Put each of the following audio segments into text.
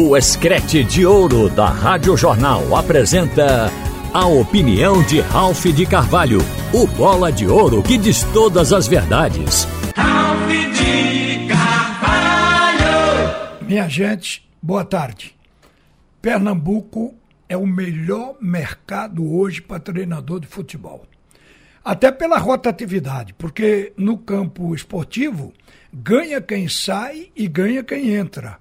O Escrete de Ouro da Rádio Jornal apresenta a opinião de Ralph de Carvalho, o bola de ouro que diz todas as verdades. Ralph de Carvalho! Minha gente, boa tarde. Pernambuco é o melhor mercado hoje para treinador de futebol. Até pela rotatividade, porque no campo esportivo ganha quem sai e ganha quem entra.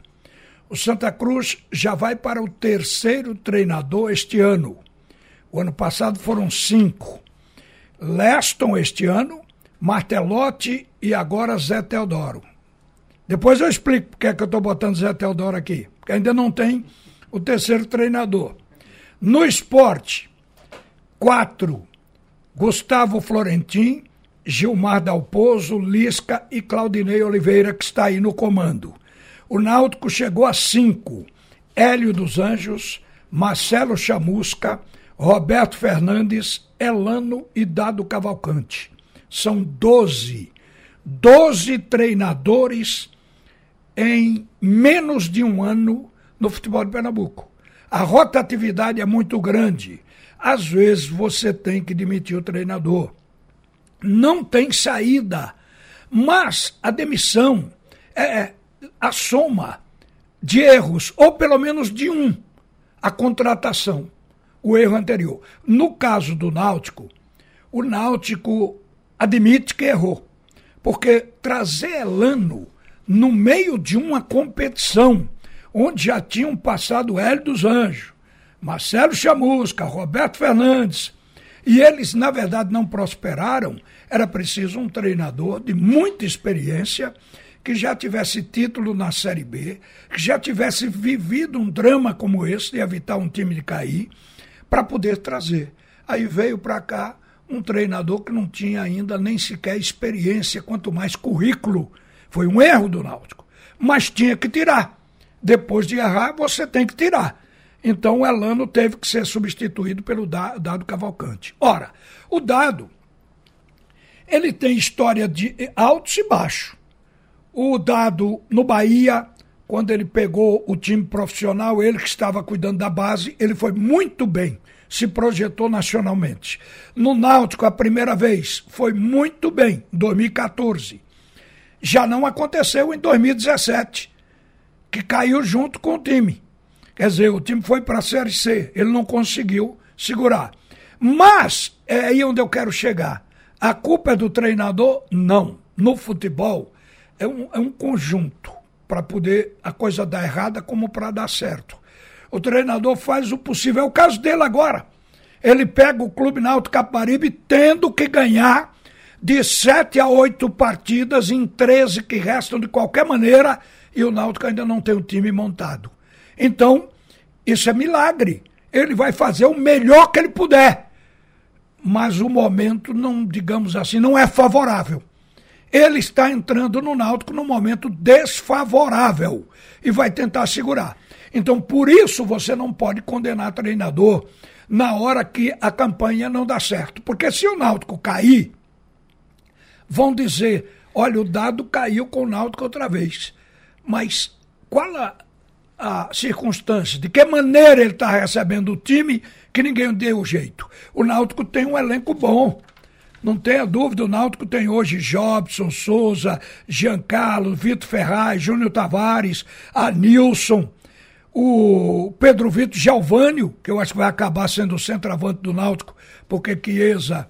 O Santa Cruz já vai para o terceiro treinador este ano. O ano passado foram cinco. Leston este ano, Martelotti e agora Zé Teodoro. Depois eu explico porque é que eu estou botando Zé Teodoro aqui. Porque ainda não tem o terceiro treinador. No esporte, quatro. Gustavo Florentin, Gilmar Dalpozo, Lisca e Claudinei Oliveira, que está aí no comando. O Náutico chegou a cinco. Hélio dos Anjos, Marcelo Chamusca, Roberto Fernandes, Elano e Dado Cavalcante. São doze. Doze treinadores em menos de um ano no futebol de Pernambuco. A rotatividade é muito grande. Às vezes você tem que demitir o treinador. Não tem saída. Mas a demissão é a soma de erros, ou pelo menos de um, a contratação, o erro anterior. No caso do Náutico, o Náutico admite que errou, porque trazer Elano no meio de uma competição onde já tinham passado Hélio dos Anjos, Marcelo Chamusca, Roberto Fernandes, e eles, na verdade, não prosperaram, era preciso um treinador de muita experiência que já tivesse título na Série B, que já tivesse vivido um drama como esse de evitar um time de cair, para poder trazer. Aí veio para cá um treinador que não tinha ainda nem sequer experiência, quanto mais currículo. Foi um erro do Náutico. Mas tinha que tirar. Depois de errar, você tem que tirar. Então o Elano teve que ser substituído pelo Dado Cavalcante. Ora, o Dado, ele tem história de altos e baixos. O dado no Bahia, quando ele pegou o time profissional, ele que estava cuidando da base, ele foi muito bem, se projetou nacionalmente. No Náutico, a primeira vez, foi muito bem, 2014. Já não aconteceu em 2017, que caiu junto com o time. Quer dizer, o time foi para a Série C, ele não conseguiu segurar. Mas, é aí onde eu quero chegar. A culpa é do treinador? Não. No futebol, é um, é um conjunto para poder a coisa dar errada como para dar certo. O treinador faz o possível. É o caso dele agora. Ele pega o Clube Náutico Caparibe tendo que ganhar de sete a oito partidas em 13 que restam de qualquer maneira e o Náutico ainda não tem o time montado. Então, isso é milagre. Ele vai fazer o melhor que ele puder. Mas o momento não, digamos assim, não é favorável ele está entrando no Náutico num momento desfavorável e vai tentar segurar. Então, por isso, você não pode condenar treinador na hora que a campanha não dá certo. Porque se o Náutico cair, vão dizer: olha, o dado caiu com o Náutico outra vez. Mas qual a, a circunstância? De que maneira ele está recebendo o time que ninguém deu jeito? O Náutico tem um elenco bom. Não tenha dúvida, o Náutico tem hoje Jobson, Souza, Giancarlo, Vitor Ferraz, Júnior Tavares, Anilson, o Pedro Vitor Giovânio, que eu acho que vai acabar sendo o centroavante do Náutico, porque Chiesa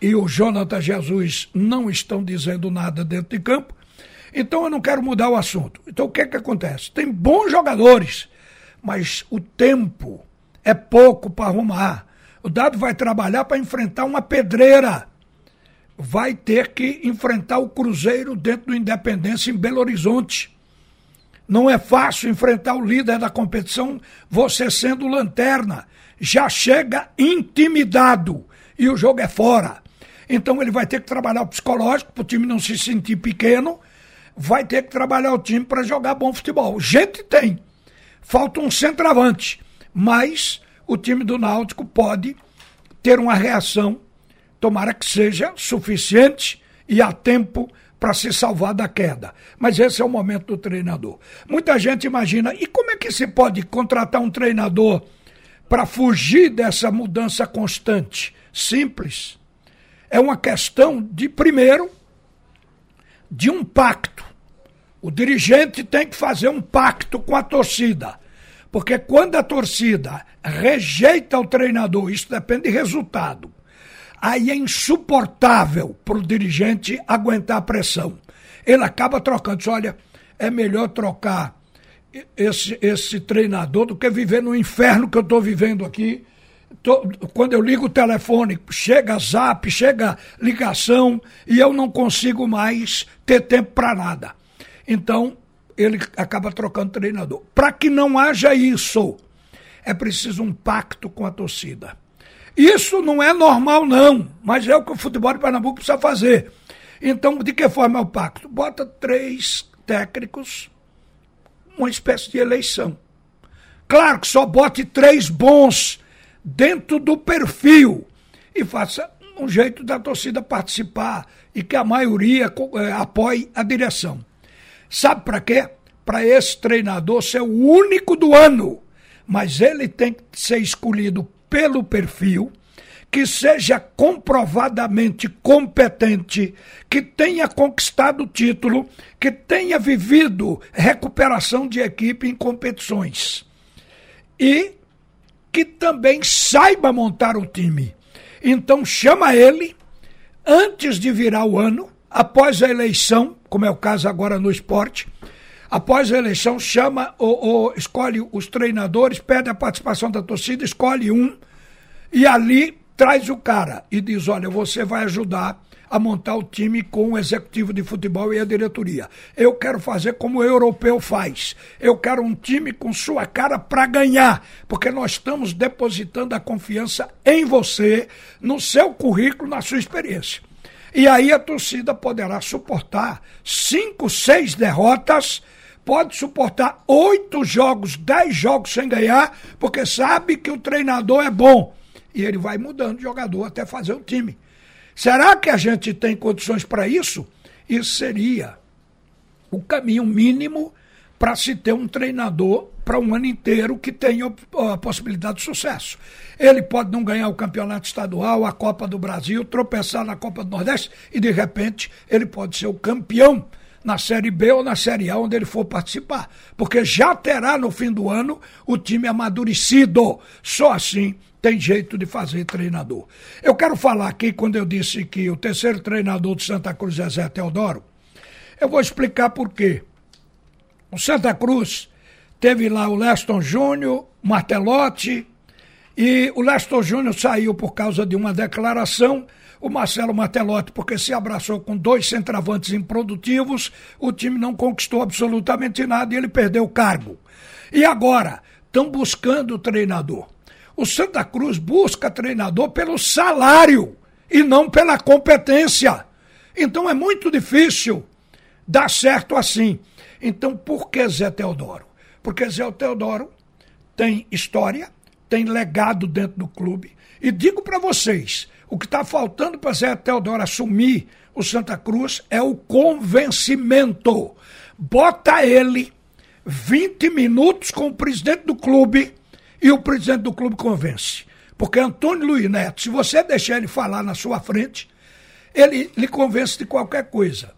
e o Jonathan Jesus não estão dizendo nada dentro de campo. Então eu não quero mudar o assunto. Então o que é que acontece? Tem bons jogadores, mas o tempo é pouco para arrumar. O Dado vai trabalhar para enfrentar uma pedreira vai ter que enfrentar o Cruzeiro dentro do Independência em Belo Horizonte. Não é fácil enfrentar o líder da competição, você sendo lanterna. Já chega intimidado e o jogo é fora. Então ele vai ter que trabalhar o psicológico para o time não se sentir pequeno, vai ter que trabalhar o time para jogar bom futebol. Gente tem. Falta um centroavante, mas o time do Náutico pode ter uma reação Tomara que seja suficiente e a tempo para se salvar da queda. Mas esse é o momento do treinador. Muita gente imagina, e como é que se pode contratar um treinador para fugir dessa mudança constante? Simples. É uma questão de, primeiro, de um pacto. O dirigente tem que fazer um pacto com a torcida. Porque quando a torcida rejeita o treinador, isso depende de resultado aí é insuportável para o dirigente aguentar a pressão. Ele acaba trocando. Diz, olha, é melhor trocar esse, esse treinador do que viver no inferno que eu estou vivendo aqui. Tô, quando eu ligo o telefone, chega zap, chega ligação e eu não consigo mais ter tempo para nada. Então, ele acaba trocando treinador. Para que não haja isso, é preciso um pacto com a torcida. Isso não é normal, não, mas é o que o futebol de Pernambuco precisa fazer. Então, de que forma é o pacto? Bota três técnicos, uma espécie de eleição. Claro que só bote três bons dentro do perfil e faça um jeito da torcida participar e que a maioria é, apoie a direção. Sabe para quê? Para esse treinador ser o único do ano. Mas ele tem que ser escolhido pelo perfil, que seja comprovadamente competente, que tenha conquistado título, que tenha vivido recuperação de equipe em competições. E que também saiba montar o time. Então chama ele antes de virar o ano, após a eleição, como é o caso agora no esporte, após a eleição, chama ou, ou escolhe os treinadores, pede a participação da torcida, escolhe um e ali traz o cara e diz: olha, você vai ajudar a montar o time com o executivo de futebol e a diretoria. Eu quero fazer como o europeu faz. Eu quero um time com sua cara para ganhar, porque nós estamos depositando a confiança em você, no seu currículo, na sua experiência. E aí a torcida poderá suportar cinco, seis derrotas, pode suportar oito jogos, dez jogos sem ganhar, porque sabe que o treinador é bom. E ele vai mudando de jogador até fazer o time. Será que a gente tem condições para isso? Isso seria o caminho mínimo para se ter um treinador para um ano inteiro que tenha a possibilidade de sucesso. Ele pode não ganhar o campeonato estadual, a Copa do Brasil, tropeçar na Copa do Nordeste e de repente ele pode ser o campeão na Série B ou na Série A, onde ele for participar. Porque já terá no fim do ano o time amadurecido. Só assim tem jeito de fazer treinador. Eu quero falar aqui, quando eu disse que o terceiro treinador de Santa Cruz é Zé Teodoro, eu vou explicar por quê. O Santa Cruz teve lá o Leston Júnior, Martelotti, e o Leston Júnior saiu por causa de uma declaração. O Marcelo Martelotti, porque se abraçou com dois centravantes improdutivos, o time não conquistou absolutamente nada e ele perdeu o cargo. E agora, estão buscando treinador. O Santa Cruz busca treinador pelo salário e não pela competência. Então é muito difícil dar certo assim. Então, por que Zé Teodoro? Porque Zé Teodoro tem história, tem legado dentro do clube. E digo para vocês: o que está faltando para Zé Teodoro assumir o Santa Cruz é o convencimento. Bota ele 20 minutos com o presidente do clube e o presidente do clube convence. Porque Antônio Luiz Neto, se você deixar ele falar na sua frente, ele lhe convence de qualquer coisa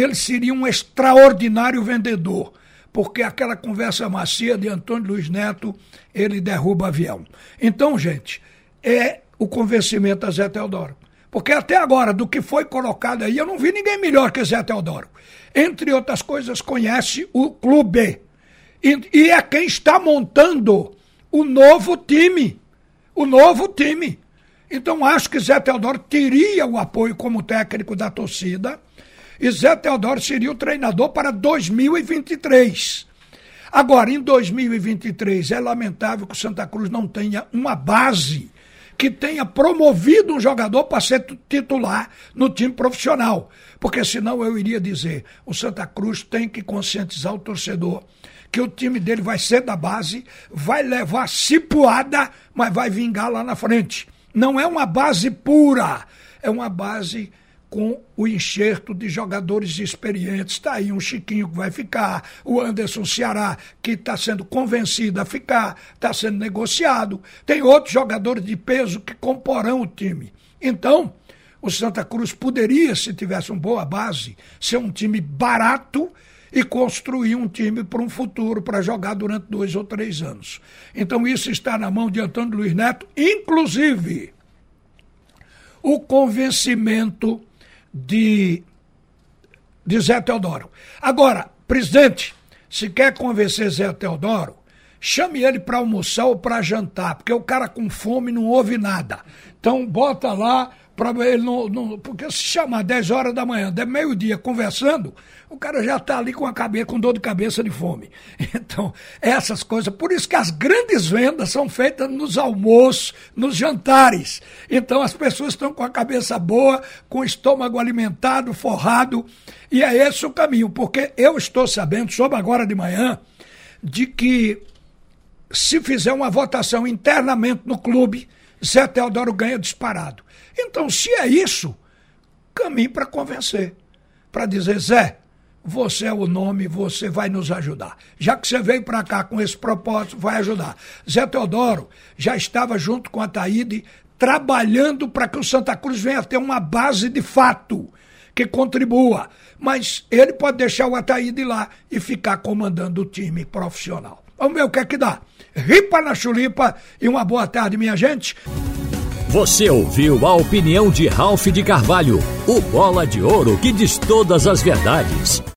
ele seria um extraordinário vendedor, porque aquela conversa macia de Antônio Luiz Neto, ele derruba avião. Então, gente, é o convencimento a Zé Teodoro. Porque até agora, do que foi colocado aí, eu não vi ninguém melhor que Zé Teodoro. Entre outras coisas, conhece o clube. E, e é quem está montando o novo time. O novo time. Então, acho que Zé Teodoro teria o apoio como técnico da torcida e Zé Teodoro seria o treinador para 2023. Agora, em 2023, é lamentável que o Santa Cruz não tenha uma base que tenha promovido um jogador para ser titular no time profissional. Porque senão eu iria dizer, o Santa Cruz tem que conscientizar o torcedor que o time dele vai ser da base, vai levar cipuada, mas vai vingar lá na frente. Não é uma base pura, é uma base com o enxerto de jogadores experientes. Está aí um Chiquinho que vai ficar, o Anderson Ceará, que está sendo convencido a ficar, está sendo negociado. Tem outros jogadores de peso que comporão o time. Então, o Santa Cruz poderia, se tivesse uma boa base, ser um time barato e construir um time para um futuro, para jogar durante dois ou três anos. Então, isso está na mão de Antônio Luiz Neto, inclusive o convencimento de, de Zé Teodoro. Agora, presidente, se quer convencer Zé Teodoro, chame ele para almoçar ou para jantar, porque o cara com fome não ouve nada. Então bota lá para ele não, não, porque se chamar 10 horas da manhã, de meio-dia conversando, o cara já está ali com a cabeça com dor de cabeça de fome. Então, essas coisas, por isso que as grandes vendas são feitas nos almoços, nos jantares. Então as pessoas estão com a cabeça boa, com o estômago alimentado, forrado, e é esse o caminho, porque eu estou sabendo, soube agora de manhã, de que se fizer uma votação internamente no clube, Zé Teodoro ganha disparado. Então, se é isso, caminho para convencer. Para dizer, Zé, você é o nome, você vai nos ajudar. Já que você veio para cá com esse propósito, vai ajudar. Zé Teodoro já estava junto com a Taíde trabalhando para que o Santa Cruz venha ter uma base de fato que contribua. Mas ele pode deixar o Ataíde lá e ficar comandando o time profissional. Vamos ver o que é que dá. Ripa na chulipa e uma boa tarde, minha gente. Você ouviu a opinião de Ralph de Carvalho, o bola de ouro que diz todas as verdades.